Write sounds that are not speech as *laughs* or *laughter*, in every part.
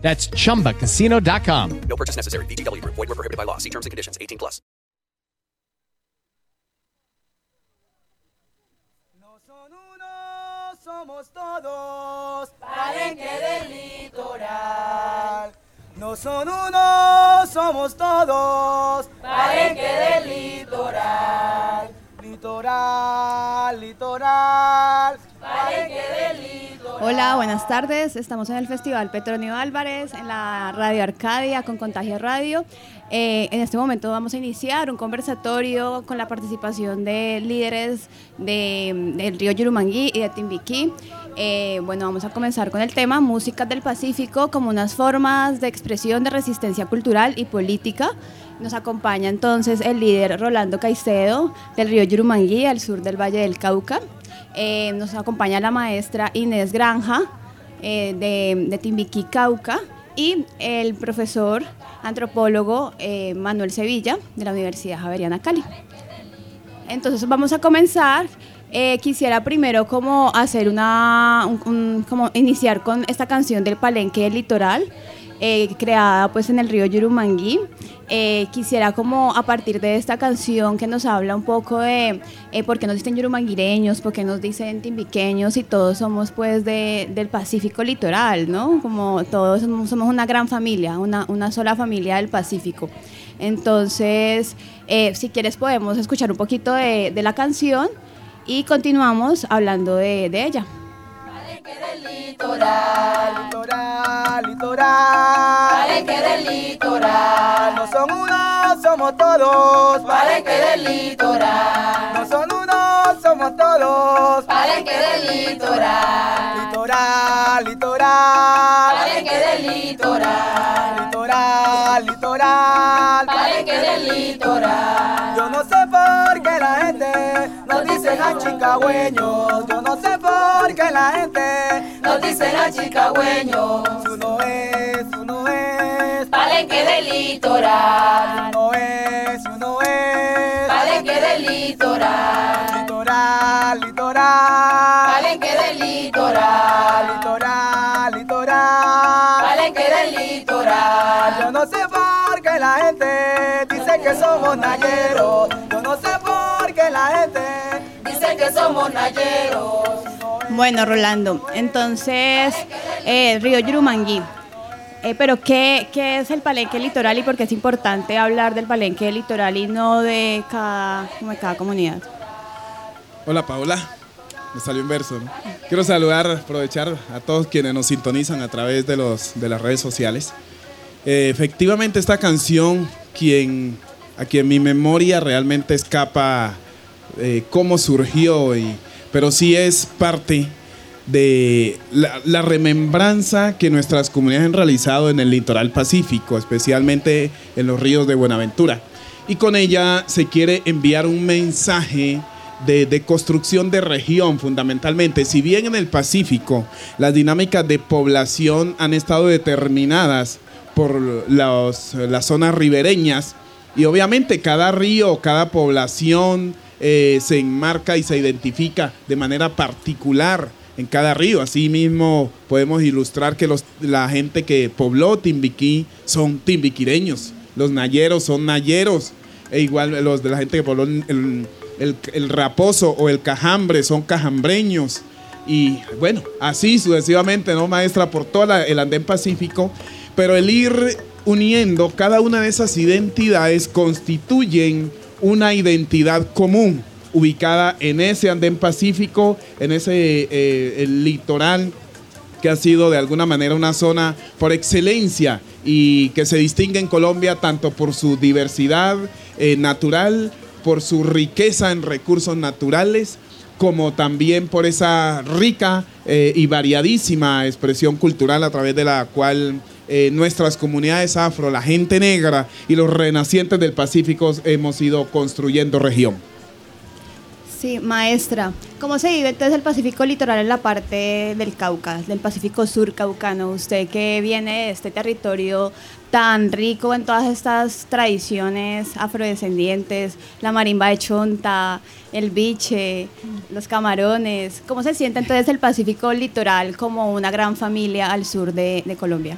That's chumbacasino.com. No purchase necessary. VGW Group. Void were prohibited by law. See terms and conditions. 18 plus. No son uno, somos todos. Palenque del litoral. No son uno, somos todos. Palenque del litoral. Litoral, litoral. Palenque del litoral. Hola, buenas tardes. Estamos en el Festival Petronio Álvarez, en la Radio Arcadia con Contagio Radio. Eh, en este momento vamos a iniciar un conversatorio con la participación de líderes de- del río Yurumangui y de Timbiquí. Eh, bueno, vamos a comenzar con el tema Músicas del Pacífico como unas formas de expresión de resistencia cultural y política. Nos acompaña entonces el líder Rolando Caicedo del río Yurumangui, al sur del Valle del Cauca. Eh, nos acompaña la maestra Inés Granja eh, de, Timbiquí, Cauca, y el profesor antropólogo eh, Manuel Sevilla de la Universidad Javeriana Cali. Entonces vamos a comenzar. Quisiera primero como hacer una, un- un- como iniciar con esta canción del Palenque del Litoral, eh, creada pues en el río Yurumangui. Eh, quisiera como a partir de esta canción que nos habla un poco de eh, por qué nos dicen yurumanguireños, por qué nos dicen timbiqueños y todos somos pues de- del Pacífico litoral, ¿no? Como todos somos, una gran familia, una, una sola familia del Pacífico. Entonces, si quieres podemos escuchar un poquito de, la canción y continuamos hablando de ella. Litoral, litoral, litoral. Palenque del litoral. No son uno, somos todos. Palenque del litoral. No son uno, somos todos. Palenque del litoral. Litoral, litoral. Nos dice a chicagüeños. Yo no sé por qué la gente nos dice a chicagüeños. Uno es, uno es. Palenque del litoral. Uno es, uno es. Palenque del litoral. Litoral, litoral. Palenque del litoral. Litoral, litoral. Palenque del litoral. Yo no sé por qué la gente dice que somos nayeros. Yo no sé por qué la gente dice que somos nayeros. Bueno, Rolando, entonces, eh, Río Yurumangui. Eh, pero ¿qué, ¿qué es el palenque litoral y por qué es importante hablar del palenque litoral y no de cada, como de cada comunidad? Hola Paola, me salió en verso. ¿no? Quiero saludar, aprovechar a todos quienes nos sintonizan a través de, los, de las redes sociales. Eh, efectivamente esta canción, quien, a quien mi memoria realmente escapa eh, cómo surgió, y, pero sí es parte de la, remembranza que nuestras comunidades han realizado en el litoral pacífico, especialmente en los ríos de Buenaventura. Y con ella se quiere enviar un mensaje de, construcción de región fundamentalmente. Si bien en el Pacífico las dinámicas de población han estado determinadas por las zonas ribereñas, y obviamente cada río, cada población eh, se enmarca y se identifica de manera particular en cada río. Asimismo, podemos ilustrar que los, la gente que pobló Timbiquí son timbiquireños, los nayeros son nayeros, e igual los de la gente que pobló el, el- el raposo o el cajambre son cajambreños. Y bueno, así sucesivamente, ¿no, maestra? Por todo el andén pacífico. Pero el ir uniendo cada una de esas identidades constituyen una identidad común ubicada en ese andén pacífico, en ese eh, litoral que ha sido de alguna manera una zona por excelencia y que se distingue en Colombia tanto por su diversidad eh, natural, por su riqueza en recursos naturales, como también por esa rica eh, y variadísima expresión cultural a través de la cual eh, nuestras comunidades afro, la gente negra y los renacientes del Pacífico hemos ido construyendo región. Sí, maestra. ¿Cómo se vive entonces el Pacífico litoral en la parte del Cauca, del Pacífico Sur caucano? Usted que viene de este territorio tan rico en todas estas tradiciones afrodescendientes, la marimba de chonta, el biche, los camarones. ¿Cómo se siente entonces el Pacífico litoral como una gran familia al sur de, de Colombia,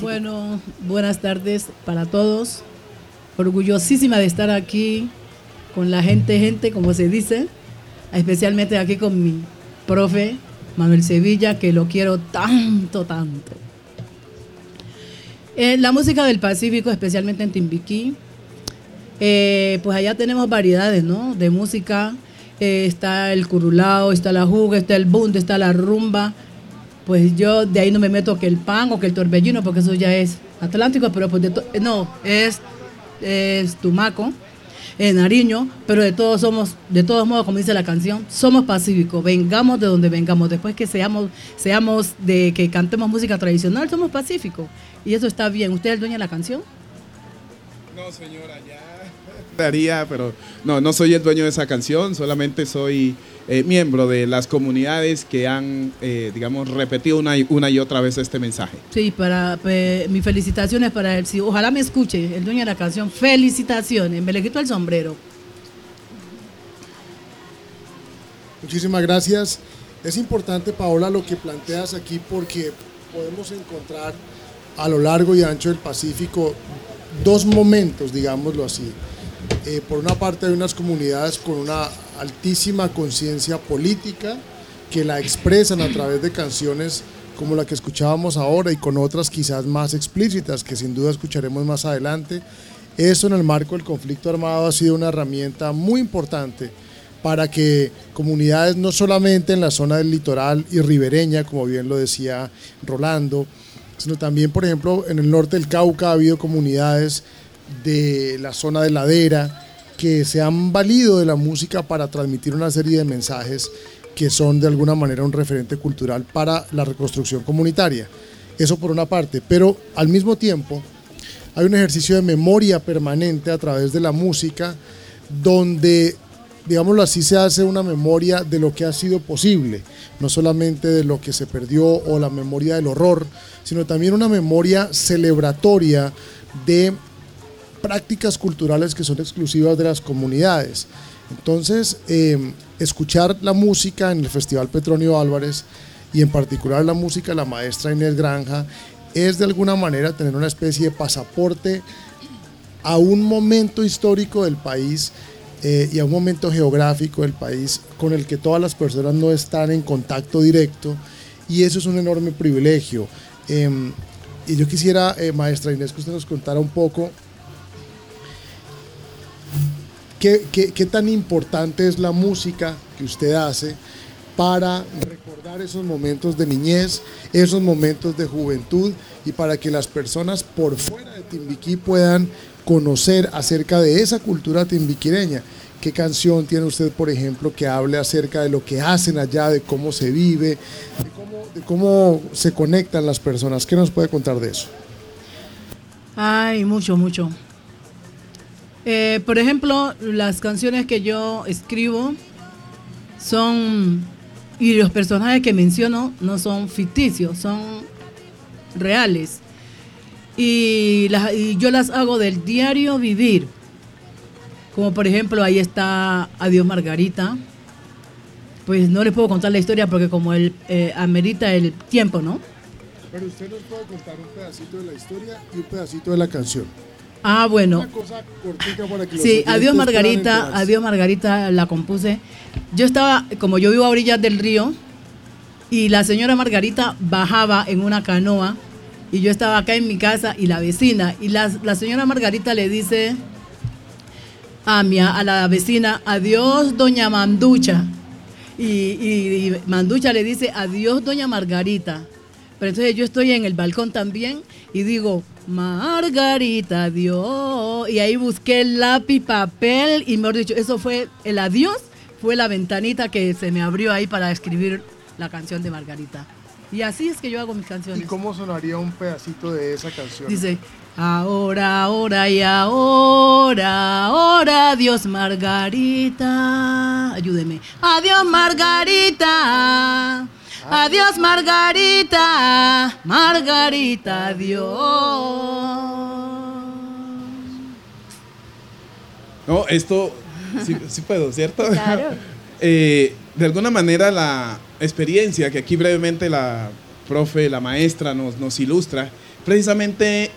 Bueno, buenas tardes para todos. Orgullosísima de estar aquí con la gente, gente, como se dice, especialmente aquí con mi profe Manuel Sevilla, que lo quiero tanto, tanto. Eh, la música del Pacífico, especialmente en Timbiquí, eh, pues allá tenemos variedades, ¿no? De música. Eh, está el curulao, está la juga, está el bunde, está la rumba. Pues yo de ahí no me meto que el pan o que el torbellino, porque eso ya es atlántico, pero pues de eh, no, es, es tumaco, en Nariño, pero de todos somos, de todos modos, como dice la canción, somos pacíficos, vengamos de donde vengamos, después que seamos, seamos de que cantemos música tradicional, somos pacíficos. Y eso está bien. ¿Usted es el dueño de la canción? No, señora, ya. Daría, pero no, no soy el dueño de esa canción, solamente soy eh, miembro de las comunidades que han, eh, digamos, repetido una y, una y otra vez este mensaje. Sí, para pe- mis felicitaciones para él. Sí, ojalá me escuche, el dueño de la canción. Felicitaciones, me le quito el sombrero. Muchísimas gracias. Es importante, Paola, lo que planteas aquí porque podemos encontrar a lo largo y ancho del Pacífico dos momentos, digámoslo así. Eh, por una parte hay unas comunidades con una altísima conciencia política que la expresan a través de canciones como la que escuchábamos ahora y con otras quizás más explícitas que sin duda escucharemos más adelante. Eso en el marco del conflicto armado ha sido una herramienta muy importante para que comunidades no solamente en la zona del litoral y ribereña, como bien lo decía Rolando, sino también, por ejemplo, en el norte del Cauca ha habido comunidades de la zona de ladera que se han valido de la música para transmitir una serie de mensajes que son de alguna manera un referente cultural para la reconstrucción comunitaria. Eso por una parte, pero al mismo tiempo hay un ejercicio de memoria permanente a través de la música donde digámoslo así, se hace una memoria de lo que ha sido posible, no solamente de lo que se perdió o la memoria del horror, sino también una memoria celebratoria de prácticas culturales que son exclusivas de las comunidades. Entonces, eh, escuchar la música en el Festival Petronio Álvarez y en particular la música de la maestra Inés Granja es de alguna manera tener una especie de pasaporte a un momento histórico del país eh, y a un momento geográfico del país con el que todas las personas no están en contacto directo y eso es un enorme privilegio. Eh, y yo quisiera, eh, maestra Inés, que usted nos contara un poco qué, tan importante es la música que usted hace para recordar esos momentos de niñez, esos momentos de juventud y para que las personas por fuera de Timbiquí puedan conocer acerca de esa cultura timbiquireña. ¿Qué canción tiene usted, por ejemplo, que hable acerca de lo que hacen allá, de cómo se vive, de cómo, de cómo se conectan las personas? ¿Qué nos puede contar de eso? Ay, mucho, mucho. Eh, por ejemplo, las canciones que yo escribo son, y los personajes que menciono no son ficticios, son reales. Y, yo las hago del diario vivir. Como por ejemplo, ahí está Adiós Margarita. Pues no les puedo contar la historia porque como él eh, amerita el tiempo, ¿no? Pero usted nos puede contar un pedacito de la historia y un pedacito de la canción. Ah, bueno. Una cosa cortica para que Sí, Adiós Margarita. Adiós Margarita la compuse. Yo estaba, como yo vivo a orillas del río, y la señora Margarita bajaba en una canoa, y yo estaba acá en mi casa y la vecina, y la, la señora Margarita le dice a, mi, a la vecina, adiós doña Manducha. Y, y- y Manducha le dice, adiós doña Margarita. Pero entonces yo estoy en el balcón también y digo, Margarita, adiós. Y ahí busqué lápiz, papel y mejor dicho, eso fue el adiós, fue la ventanita que se me abrió ahí para escribir la canción de Margarita. Y así es que yo hago mis ¿Y canciones. cómo sonaría un pedacito de esa canción? Dice, ahora, ahora y ahora, ahora, adiós Margarita. Ayúdeme. Adiós Margarita. Adiós Margarita. Margarita, adiós. No, esto sí, sí puedo, ¿cierto? *laughs* Claro. Eh, de alguna manera la experiencia que aquí brevemente la profe, la maestra nos, nos ilustra, precisamente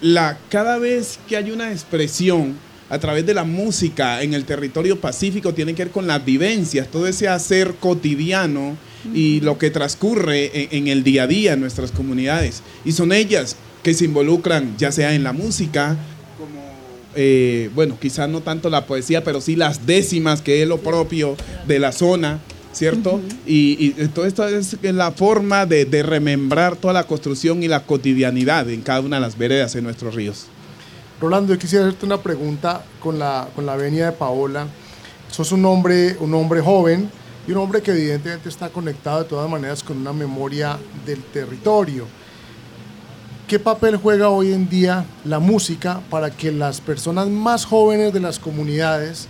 la, cada vez que hay una expresión a través de la música en el territorio pacífico tiene que ver con las vivencias, todo ese hacer cotidiano y lo que transcurre en, en el día a día en nuestras comunidades. Y son ellas que se involucran ya sea en la música, como, eh, bueno, quizás no tanto la poesía, pero sí las décimas, que es lo propio de la zona, ¿cierto? y, y todo esto es la forma de, de remembrar toda la construcción y la cotidianidad en cada una de las veredas en nuestros ríos. Rolando, yo quisiera hacerte una pregunta con la, con la venia de Paola. Sos un hombre, un hombre joven y un hombre que evidentemente está conectado de todas maneras con una memoria del territorio. ¿Qué papel juega hoy en día la música para que las personas más jóvenes de las comunidades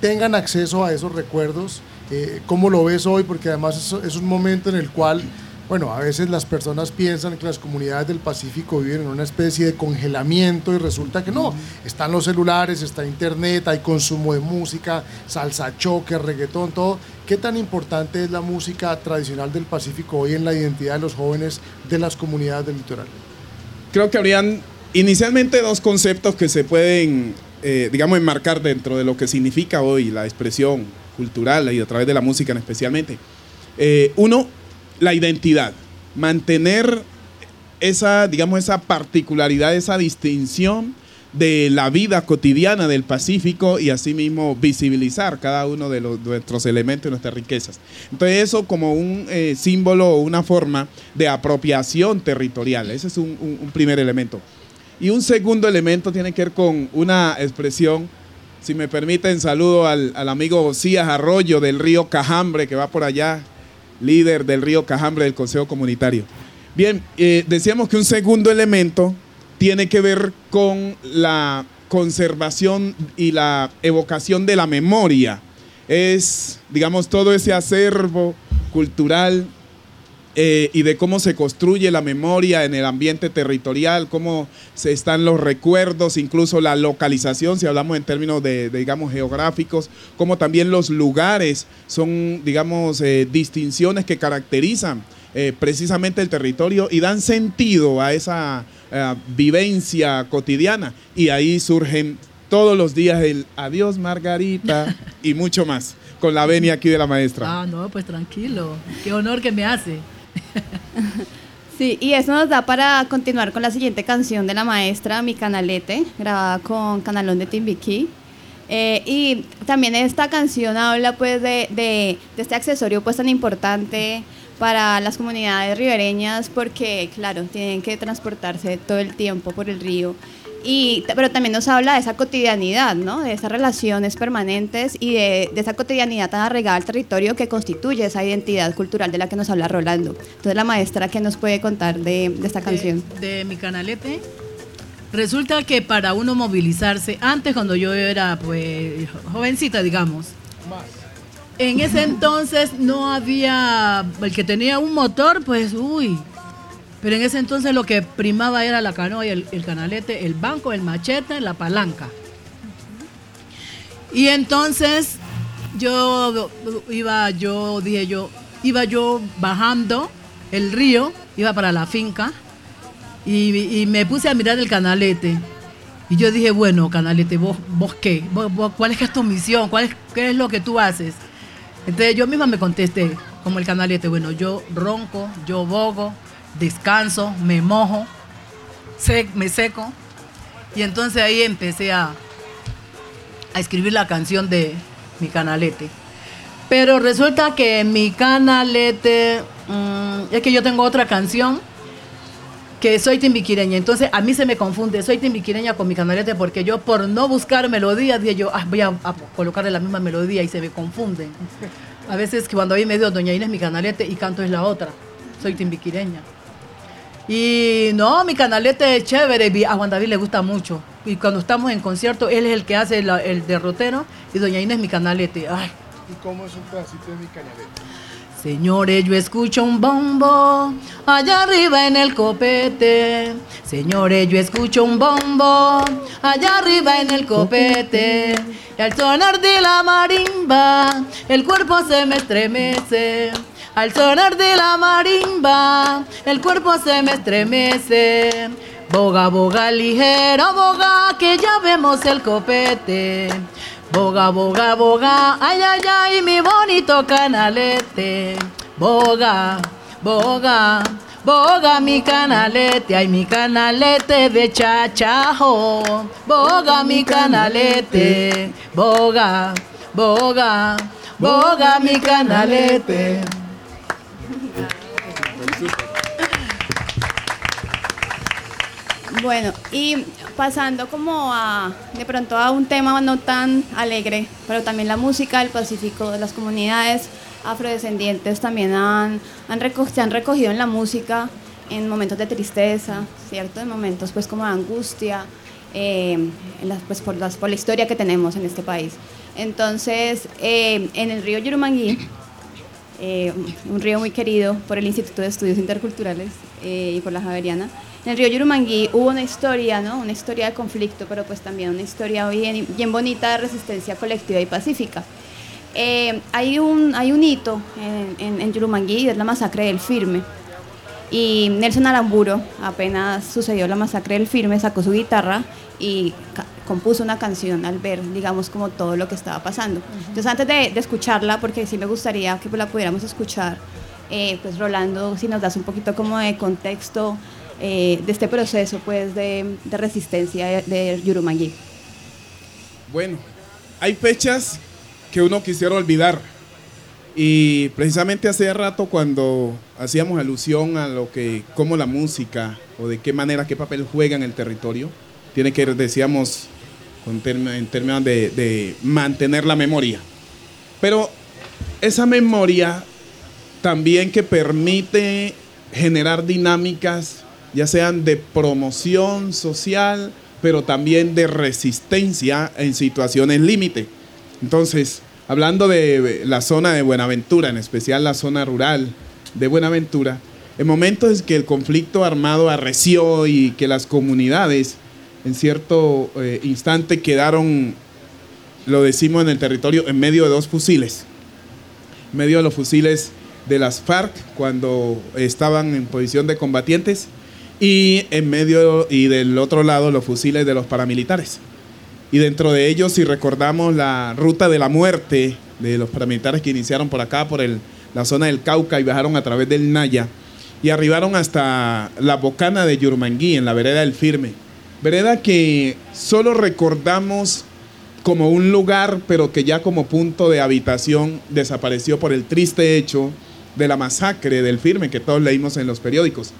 tengan acceso a esos recuerdos? Eh, ¿Cómo lo ves hoy? Porque además es, es un momento en el cual, bueno, a veces las personas piensan que las comunidades del Pacífico viven en una especie de congelamiento y resulta que no. Están los celulares, está internet, hay consumo de música, salsa choque, reggaetón, todo. ¿Qué tan importante es la música tradicional del Pacífico hoy en la identidad de los jóvenes de las comunidades del litoral? Creo que habrían inicialmente dos conceptos que se pueden, eh, digamos, enmarcar dentro de lo que significa hoy la expresión cultural y a través de la música en especialmente. Eh, uno, la identidad. Mantener esa, digamos, esa particularidad, esa distinción de la vida cotidiana del Pacífico y asimismo visibilizar cada uno de nuestros elementos y nuestras riquezas. Entonces eso como un eh, símbolo o una forma de apropiación territorial. Ese es un, primer elemento. Y un segundo elemento tiene que ver con una expresión, si me permiten, saludo al, al amigo Osías Arroyo del río Cajambre, que va por allá, líder del río Cajambre del Consejo Comunitario. Bien, eh, decíamos que un segundo elemento tiene que ver con la conservación y la evocación de la memoria. Es, digamos, todo ese acervo cultural eh, y de cómo se construye la memoria en el ambiente territorial, cómo se están los recuerdos, incluso la localización, si hablamos en términos de, de, digamos, geográficos, como también los lugares son, digamos, eh, distinciones que caracterizan eh, precisamente el territorio y dan sentido a esa vivencia cotidiana. Y ahí surgen todos los días el adiós Margarita *laughs* y mucho más, con la venia aquí de la maestra. Ah, no, pues tranquilo. Qué honor que me hace. *laughs* Sí, y eso nos da para continuar con la siguiente canción de la maestra, Mi Canalete, grabada con Canalón de Timbiquí. Eh, y también esta canción habla pues de, de- de este accesorio pues tan importante para las comunidades ribereñas porque claro, tienen que transportarse todo el tiempo por el río. Y, pero también nos habla de esa cotidianidad, ¿no? de esas relaciones permanentes y de, de esa cotidianidad tan arraigada al territorio que constituye esa identidad cultural de la que nos habla Rolando. Entonces la maestra, ¿qué nos puede contar de, de esta canción? De, de mi canalete. Resulta que para uno movilizarse, antes cuando yo era pues jovencita, digamos, en ese entonces no había, el que tenía un motor, pues uy, pero en ese entonces lo que primaba era la canoa y el, el canalete, el banco, el machete, la palanca. Y entonces yo iba, yo dije yo, iba yo bajando el río, iba para la finca y, me puse a mirar el canalete. Y yo dije, bueno, canalete, ¿vos, vos qué? ¿Vos- vos- ¿Cuál es tu misión? ¿Cuál es, ¿Qué es lo que tú haces? Entonces yo misma me contesté, como el canalete, bueno, yo ronco, yo bogo, descanso, me mojo, se- me seco. Y entonces ahí empecé a, a escribir la canción de mi canalete. Pero resulta que mi canalete, mm, es que yo tengo otra canción que soy timbiquireña. Entonces a mí se me confunde, soy timbiquireña con mi canalete porque yo por no buscar melodías, dije yo, "Ah, voy a, colocarle la misma melodía y se me confunden. A veces cuando hay medio Doña Inés mi canalete y canto es la otra. Soy timbiquireña. Y no, mi canalete es chévere, a Juan David le gusta mucho. Y cuando estamos en concierto, él es el que hace la- el derrotero y Doña Inés mi canalete. Ay, ¿Y cómo es un pedacito de mi canaleta? Señores, yo escucho un bombo allá arriba en el copete. Señores, yo escucho un bombo allá arriba en el copete. Y al sonar de la marimba, el cuerpo se me estremece. Al sonar de la marimba, el cuerpo se me estremece. Boga, boga, ligero, boga, que ya vemos el copete. Boga, boga, boga, ay, ay, ay, mi bonito canalete. Boga, boga, boga, mi canalete, ay, mi canalete de chachajo. Boga, mi canalete, boga, boga, boga, mi canalete. Bueno, y pasando como a de pronto a un tema no tan alegre, pero también la música del Pacífico, las comunidades afrodescendientes también han, han reco- se han recogido en la música en momentos de tristeza, ¿cierto? En momentos pues como de angustia, eh, pues por la historia que tenemos en este país. Entonces, eh, en el río Yurumangui, eh, un río muy querido por el Instituto de Estudios Interculturales eh, y por la Javeriana. En el río Yurumangui hubo una historia, ¿no? Una historia de conflicto, pero pues también una historia bien, bien bonita de resistencia colectiva y pacífica. Eh, hay, un, hay un hito en, en, en Yurumangui es la masacre del Firme. Y Nelson Aramburo, apenas sucedió la masacre del Firme, sacó su guitarra y compuso una canción al ver, digamos, como todo lo que estaba pasando. Entonces, antes de, de escucharla, porque sí me gustaría que pues, la pudiéramos escuchar, eh, pues Rolando, si nos das un poquito como de contexto eh, de este proceso, pues, de, de resistencia de, de Yurumangui. Bueno, hay fechas que uno quisiera olvidar. Y precisamente hace rato cuando hacíamos alusión a lo que, cómo la música o de qué manera, qué papel juega en el territorio, tiene que, decíamos, en términos de, mantener la memoria. Pero esa memoria también que permite generar dinámicas, ya sean de promoción social, pero también de resistencia en situaciones límite. Entonces, hablando de la zona de Buenaventura, en especial la zona rural de Buenaventura, en momentos en que el conflicto armado arreció y que las comunidades en cierto eh, instante quedaron, lo decimos en el territorio, en medio de dos fusiles, en medio de los fusiles de las FARC cuando estaban en posición de combatientes y en medio y del otro lado los fusiles de los paramilitares. Y dentro de ellos, si recordamos la ruta de la muerte de los paramilitares que iniciaron por acá, por la zona del Cauca y viajaron a través del Naya y arribaron hasta la bocana de Yurmangui, en la vereda del Firme. Vereda que solo recordamos como un lugar, pero que ya como punto de habitación desapareció por el triste hecho de la masacre del Firme que todos leímos en los periódicos.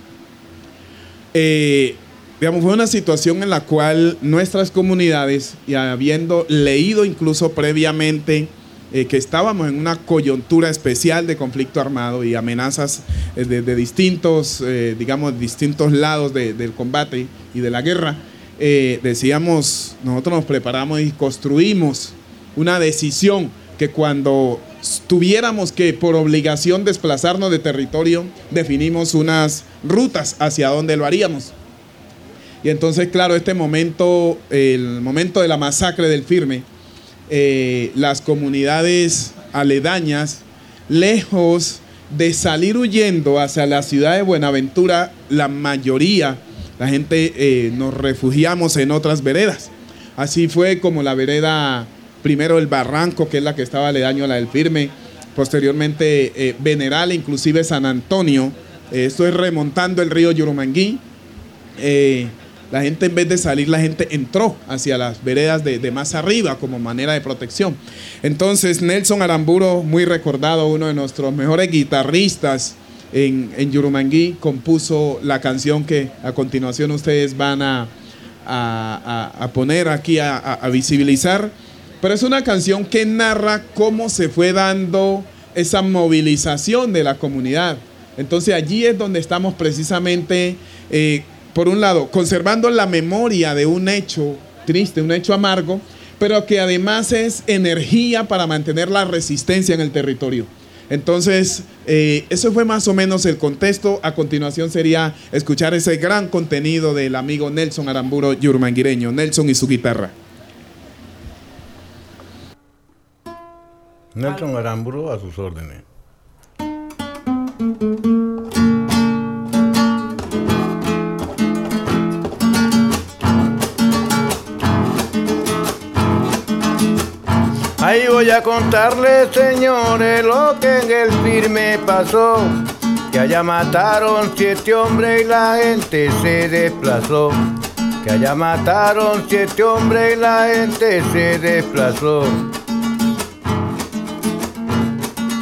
Eh, digamos, fue una situación en la cual nuestras comunidades, y habiendo leído incluso previamente eh, que estábamos en una coyuntura especial de conflicto armado y amenazas eh, de, distintos, eh, digamos, distintos lados de- del combate y de la guerra, eh, decíamos, nosotros nos preparamos y construimos una decisión que cuando tuviéramos que por obligación desplazarnos de territorio, definimos unas rutas hacia donde lo haríamos. Y entonces, claro, este momento, el momento de la masacre del firme, eh, las comunidades aledañas, lejos de salir huyendo hacia la ciudad de Buenaventura, la mayoría, la gente eh, nos refugiamos en otras veredas. Así fue como la vereda, primero el Barranco, que es la que estaba aledaño a la del firme, posteriormente eh, Veneral, inclusive San Antonio. Eh, esto es remontando el río Yurumangui. Eh, la gente en vez de salir, la gente entró hacia las veredas de, de más arriba como manera de protección. Entonces Nelson Aramburo, muy recordado, uno de nuestros mejores guitarristas en, en Yurumangui, compuso la canción que a continuación ustedes van a, a- a- poner aquí, a visibilizar. Pero es una canción que narra cómo se fue dando esa movilización de la comunidad. Entonces allí es donde estamos precisamente, eh, por un lado, conservando la memoria de un hecho triste, un hecho amargo, pero que además es energía para mantener la resistencia en el territorio. Entonces, eh, eso fue más o menos el contexto. A continuación sería escuchar ese gran contenido del amigo Nelson Aramburo Yurmanguireño, Nelson y su guitarra. Nelson Aramburo a sus órdenes. Voy a contarles, señores, lo que en el firme pasó. Que allá mataron siete hombres y la gente se desplazó. Que allá mataron siete hombres y la gente se desplazó.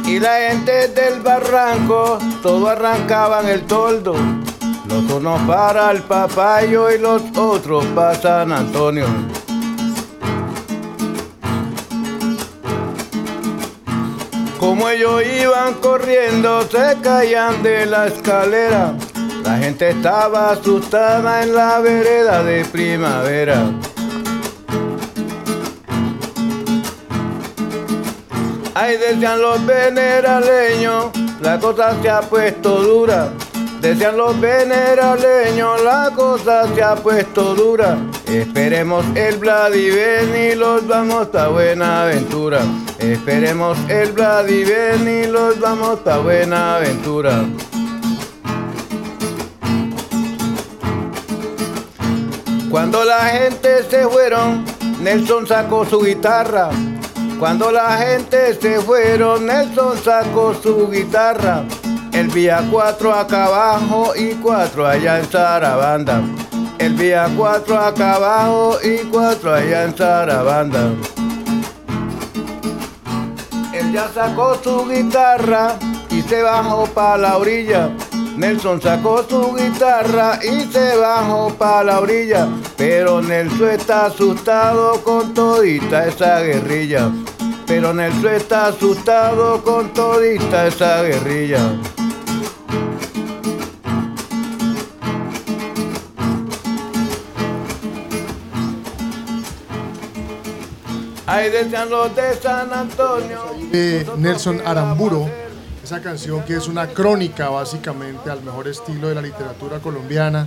Y la gente del barranco, todo arrancaban el toldo. Los unos para el papayo y los otros para San Antonio. Como ellos iban corriendo, se caían de la escalera. La gente estaba asustada en la vereda de primavera. Ay, decían los veneraleños, la cosa se ha puesto dura. Decían los veneraleños, la cosa se ha puesto dura. Esperemos el Vladiven y los vamos a Buenaventura. Esperemos el Vladiven y los vamos a Buenaventura. Cuando la gente se fueron, Nelson sacó su guitarra. Cuando la gente se fueron, Nelson sacó su guitarra. El vía cuatro acá abajo y cuatro allá en Sarabanda. El vía cuatro acá abajo y cuatro allá en Sarabanda. Él ya sacó su guitarra y se bajó pa' la orilla. Nelson sacó su guitarra y se bajó pa' la orilla. Pero Nelson está asustado con todita esa guerrilla. Pero Nelson está asustado con todita esa guerrilla. Decían los de San Antonio. de Nelson Aramburo, esa canción que es una crónica básicamente al mejor estilo de la literatura colombiana,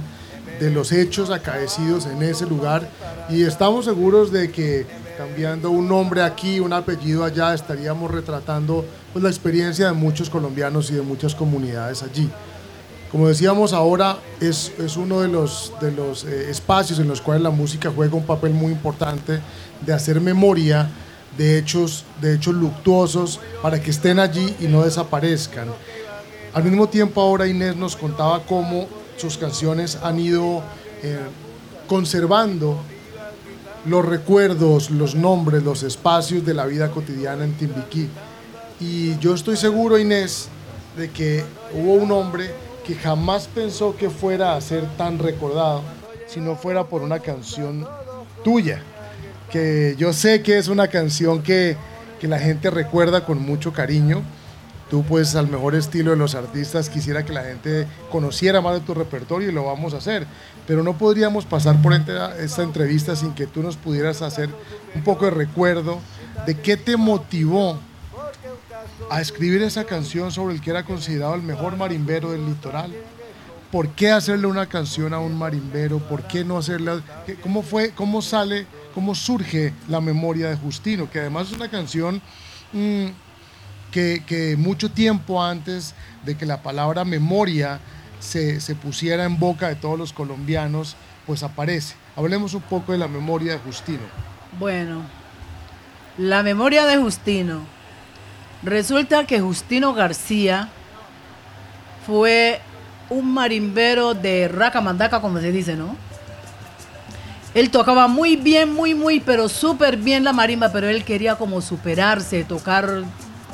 de los hechos acaecidos en ese lugar y estamos seguros de que cambiando un nombre aquí, un apellido allá, estaríamos retratando pues, la experiencia de muchos colombianos y de muchas comunidades allí. Como decíamos ahora, es, es uno de los, de los eh, espacios en los cuales la música juega un papel muy importante de hacer memoria de hechos, de hechos luctuosos para que estén allí y no desaparezcan. Al mismo tiempo ahora Inés nos contaba cómo sus canciones han ido eh, conservando los recuerdos, los nombres, los espacios de la vida cotidiana en Timbiquí. Y yo estoy seguro, Inés, de que hubo un hombre que jamás pensó que fuera a ser tan recordado si no fuera por una canción tuya, que yo sé que es una canción que, que la gente recuerda con mucho cariño. Tú pues al mejor estilo de los artistas quisiera que la gente conociera más de tu repertorio y lo vamos a hacer. Pero no podríamos pasar por esta entrevista sin que tú nos pudieras hacer un poco de recuerdo de qué te motivó a escribir esa canción sobre el que era considerado el mejor marimbero del litoral. ¿Por qué hacerle una canción a un marimbero? ¿Por qué no hacerle? ¿Cómo fue? ¿Cómo sale? ¿Cómo surge la memoria de Justino? Que además es una canción mm, que, mucho tiempo antes de que la palabra memoria se pusiera en boca de todos los colombianos, pues aparece. Hablemos un poco de la memoria de Justino. Bueno, la memoria de Justino. Resulta que Justino García fue un marimbero de raca mandaca, como se dice, ¿no? Él tocaba muy bien, muy, muy, pero súper bien la marimba, pero él quería como superarse, tocar,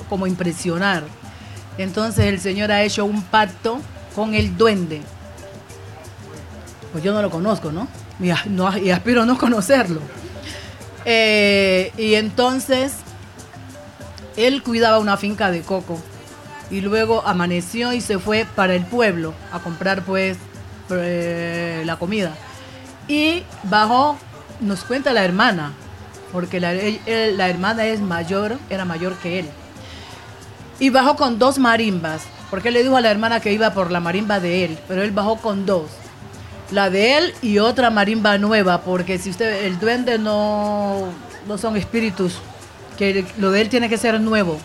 como impresionar. Entonces el señor ha hecho un pacto con el duende. Pues yo no lo conozco, ¿no? Y, a- no- y aspiro a no conocerlo. Eh, y entonces él cuidaba una finca de coco y luego amaneció y se fue para el pueblo a comprar pues eh, la comida. Y bajó, nos cuenta la hermana, porque la, hermana es mayor, era mayor que él. Y bajó con dos marimbas, porque le dijo a la hermana que iba por la marimba de él, pero él bajó con dos. La de él y otra marimba nueva, porque si usted, el duende no, no son espíritus, lo de él tiene que ser nuevo.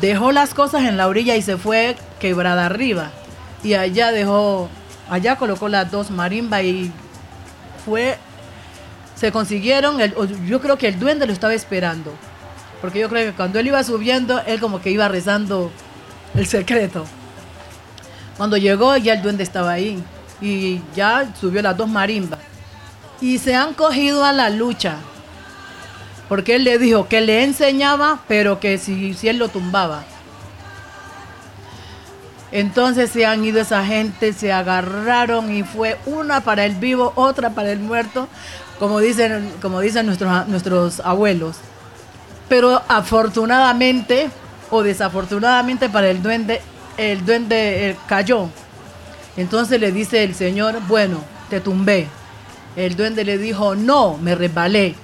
Dejó las cosas en la orilla y se fue quebrada arriba. Y allá dejó, allá colocó las dos marimbas y fue, se consiguieron, el- yo creo que el duende lo estaba esperando. Porque yo creo que cuando él iba subiendo, él como que iba rezando el secreto. Cuando llegó, ya el duende estaba ahí. Y ya subió las dos marimbas. Y se han cogido a la lucha. Porque él le dijo que le enseñaba, pero que si, él lo tumbaba. Entonces se han ido esa gente, se agarraron y fue una para el vivo, otra para el muerto, como dicen, como dicen nuestros, nuestros abuelos. Pero afortunadamente o desafortunadamente para el duende, el duende eh, cayó. Entonces le dice el Señor, bueno, te tumbé. El duende le dijo, no, me resbalé.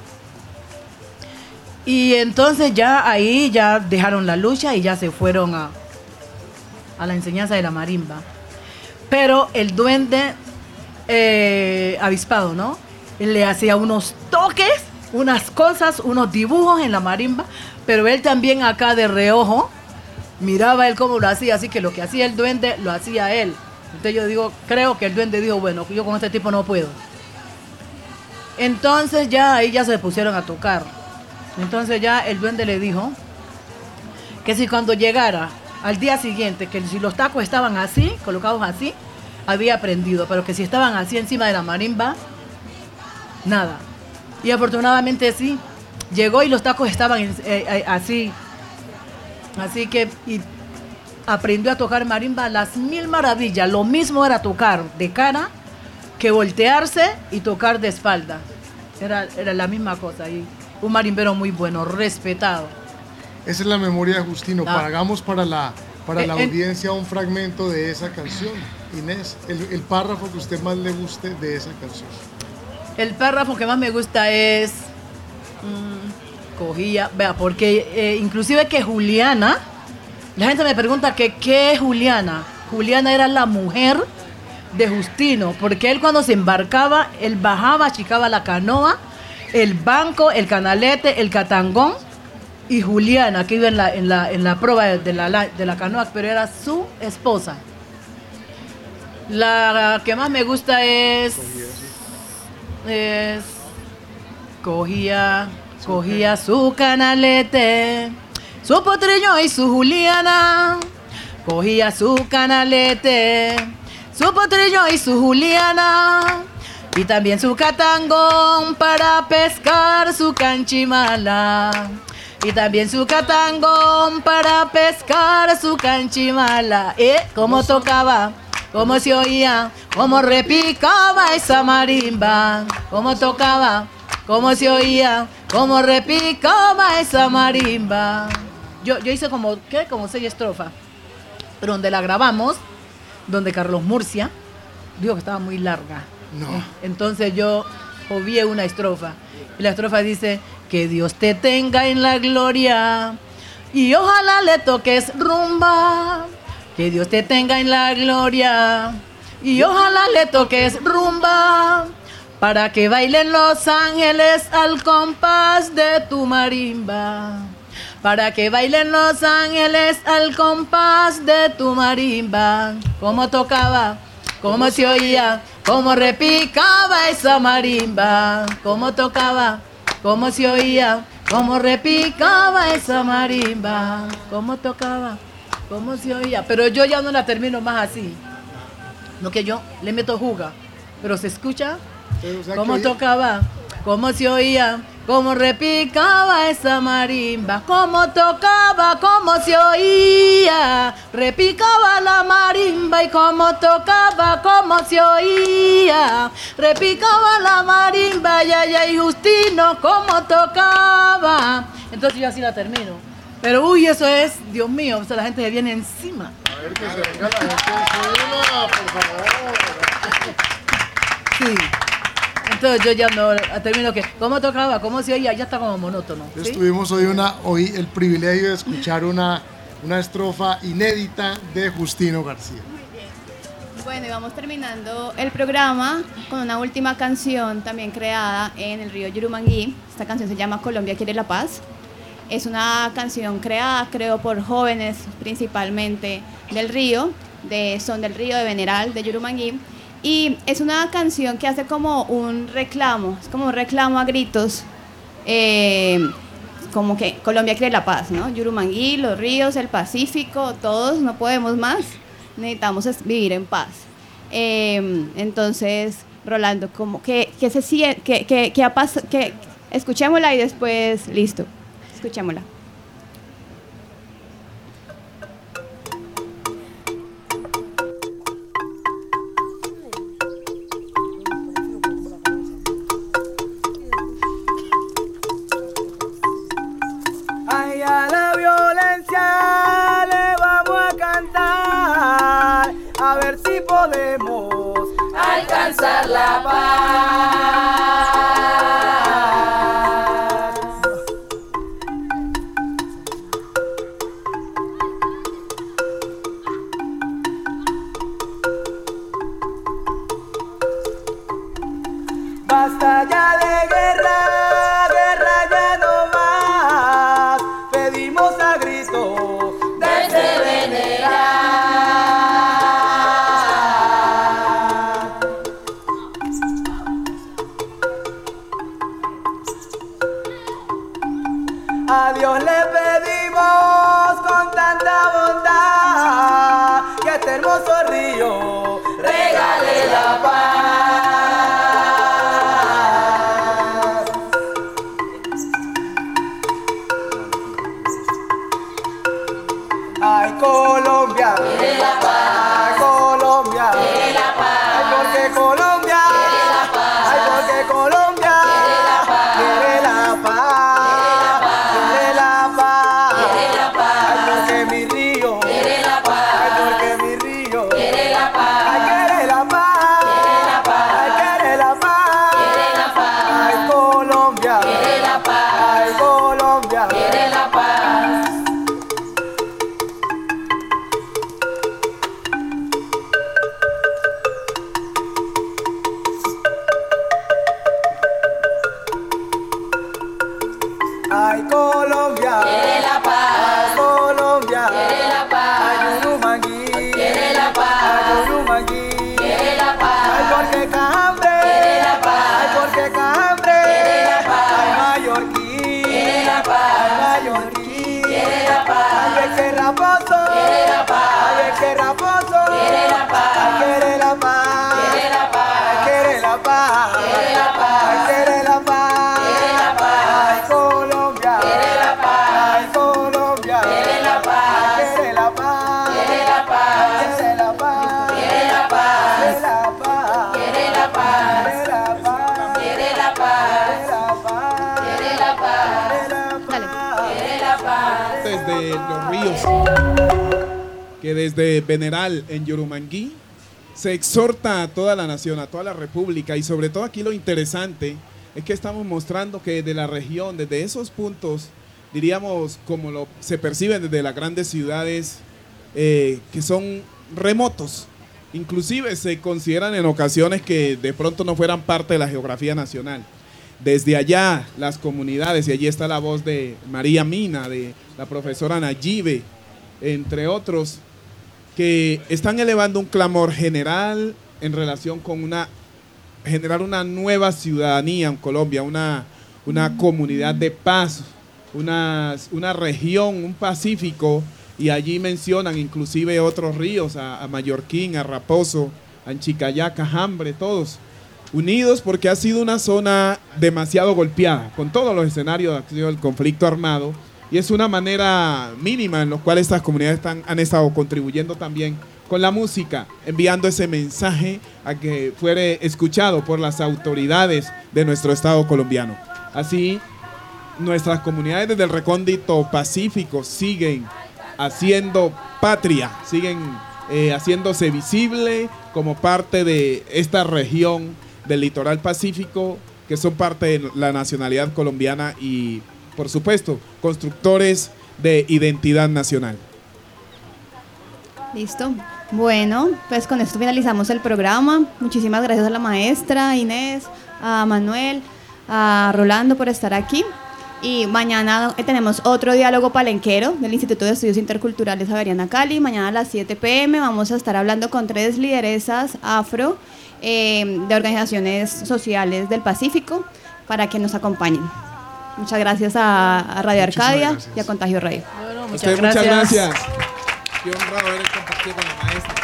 Y entonces ya ahí ya dejaron la lucha y ya se fueron a, a la enseñanza de la marimba. Pero el duende eh, avispado, ¿no? Le hacía unos toques, unas cosas, unos dibujos en la marimba, pero él también acá de reojo miraba él cómo lo hacía, así que lo que hacía el duende lo hacía él. Entonces yo digo, creo que el duende dijo, bueno, yo con este tipo no puedo. Entonces ya ahí ya se pusieron a tocar. Entonces ya el duende le dijo que si cuando llegara al día siguiente, que si los tacos estaban así, colocados así, había aprendido, pero que si estaban así encima de la marimba, nada. Y afortunadamente sí, llegó y los tacos estaban eh, eh, así. Así que y aprendió a tocar marimba las mil maravillas. Lo mismo era tocar de cara que voltearse y tocar de espalda. Era, era la misma cosa. Y un marimbero muy bueno, respetado. Esa es la memoria de Justino. Ah. Hagamos para la, para Eh, la eh. audiencia un fragmento de esa canción. Inés, el, el párrafo que usted más le guste de esa canción. El párrafo que más me gusta es mm, cogía, vea, porque eh, inclusive que Juliana, la gente me pregunta que qué es Juliana. Juliana era la mujer de Justino, porque él cuando se embarcaba, él bajaba, achicaba la canoa, el banco, el canalete, el catangón y Juliana, que iba en la, en la, en la proa de la, la- de la canoa, pero era su esposa. La que más me gusta es es cogía cogía su canalete su potrillo y su juliana. Cogía su canalete su potrillo y su juliana y también su catangón para pescar su canchimala y también su catangón para pescar su canchimala eh cómo tocaba cómo se oía, cómo repicaba esa marimba, cómo tocaba, cómo se oía, cómo repicaba esa marimba. Yo, yo hice como, ¿qué? Como seis estrofas, pero donde la grabamos, donde Carlos Murcia, dijo que estaba muy larga. No. Entonces yo obvié una estrofa. Y la estrofa dice, que Dios te tenga en la gloria y ojalá le toques rumba. Que Dios te tenga en la gloria y ojalá le toques rumba. Para que bailen los ángeles al compás de tu marimba. Para que bailen los ángeles al compás de tu marimba. Como tocaba, cómo se oía, cómo repicaba esa marimba. Cómo tocaba, cómo se oía, cómo repicaba esa marimba. Cómo tocaba, cómo se oía. Pero yo ya no la termino más así. No que yo le meto juga, pero se escucha Pero, o sea, cómo tocaba, cómo se oía, cómo repicaba esa marimba, cómo tocaba, cómo se oía, repicaba la marimba y cómo tocaba, cómo se oía, repicaba la marimba, y ay, ay, Justino, cómo tocaba, Entonces yo así la termino. Pero uy, eso es, Dios mío, o sea, la gente se viene encima. A ver que se venga la gente encima, por favor. Sí. Entonces yo ya no termino que, ¿cómo tocaba? ¿Cómo se oía? Ya está como monótono. ¿sí? Tuvimos hoy, una, hoy el privilegio de escuchar una, una estrofa inédita de Justino García. Bueno, y vamos terminando el programa con una última canción también creada en el río Yurumangui. Esta canción se llama Colombia quiere la paz. Es una canción creada, creo, por jóvenes principalmente del río, de Son del Río, de Veneral, de Yurumangui. Y es una canción que hace como un reclamo, es como un reclamo a gritos, eh, como que Colombia quiere la paz, ¿no? Yurumangui, los ríos, el Pacífico, todos no podemos más, necesitamos es vivir en paz. Eh, entonces, Rolando, como que, que se siente, que, que, que, ha pas- que escuchémosla y después, listo, escuchémosla. Podemos alcanzar la paz. Desde los ríos, que desde Veneral en Yurumangui se exhorta a toda la nación, a toda la república y sobre todo aquí lo interesante es que estamos mostrando que de la región, desde esos puntos, diríamos como lo se percibe desde las grandes ciudades eh, que son remotos, inclusive se consideran en ocasiones que de pronto no fueran parte de la geografía nacional desde allá las comunidades, y allí está la voz de María Mina, de la profesora Nayibe, entre otros, que están elevando un clamor general en relación con una generar una nueva ciudadanía en Colombia, una, una comunidad de paz, una, una región, un pacífico, y allí mencionan inclusive otros ríos, a, a Mallorquín, a Raposo, a Anchicayá, Cajambre, todos unidos porque ha sido una zona demasiado golpeada con todos los escenarios del conflicto armado y es una manera mínima en la cual estas comunidades están, han estado contribuyendo también con la música, enviando ese mensaje a que fuere escuchado por las autoridades de nuestro Estado colombiano. Así nuestras comunidades desde el recóndito pacífico siguen haciendo patria, siguen eh, haciéndose visible como parte de esta región del litoral pacífico, que son parte de la nacionalidad colombiana y, por supuesto, constructores de identidad nacional. Listo. Bueno, pues con esto finalizamos el programa. Muchísimas gracias a la maestra Inés, a Manuel, a Rolando por estar aquí. Y mañana tenemos otro diálogo palenquero del Instituto de Estudios Interculturales Javeriana Cali. Mañana a las 7 pm vamos a estar hablando con tres lideresas afro eh, de organizaciones sociales del Pacífico para que nos acompañen. Muchas gracias a, a Radio Muchísimas Arcadia gracias. y a Contagio Radio. Bueno, A muchas usted, gracias. muchas gracias. Qué honrado haber compartido con la maestra.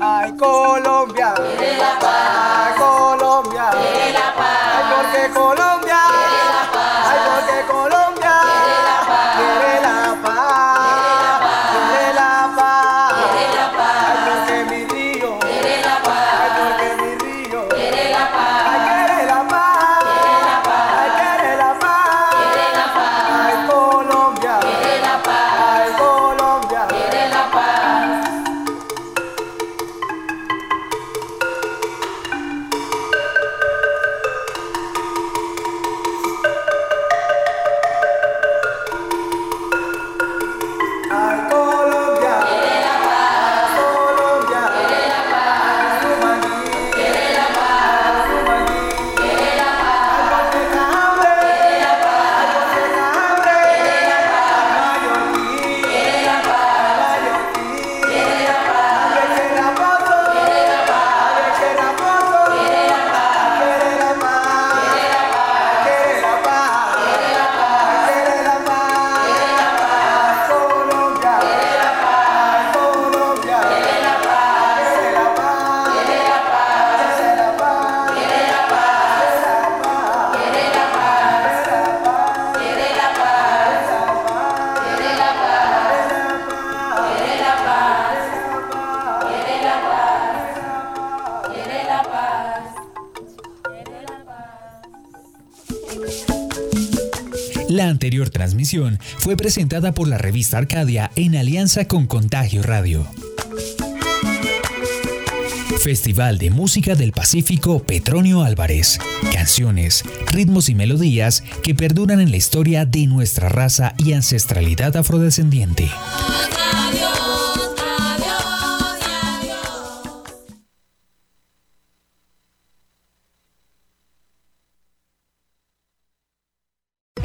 Ay Colombia, ay Colombia, La anterior transmisión fue presentada por la revista Arcadia en alianza con Contagio Radio. Festival de Música del Pacífico Petronio Álvarez. Canciones, ritmos y melodías que perduran en la historia de nuestra raza y ancestralidad afrodescendiente.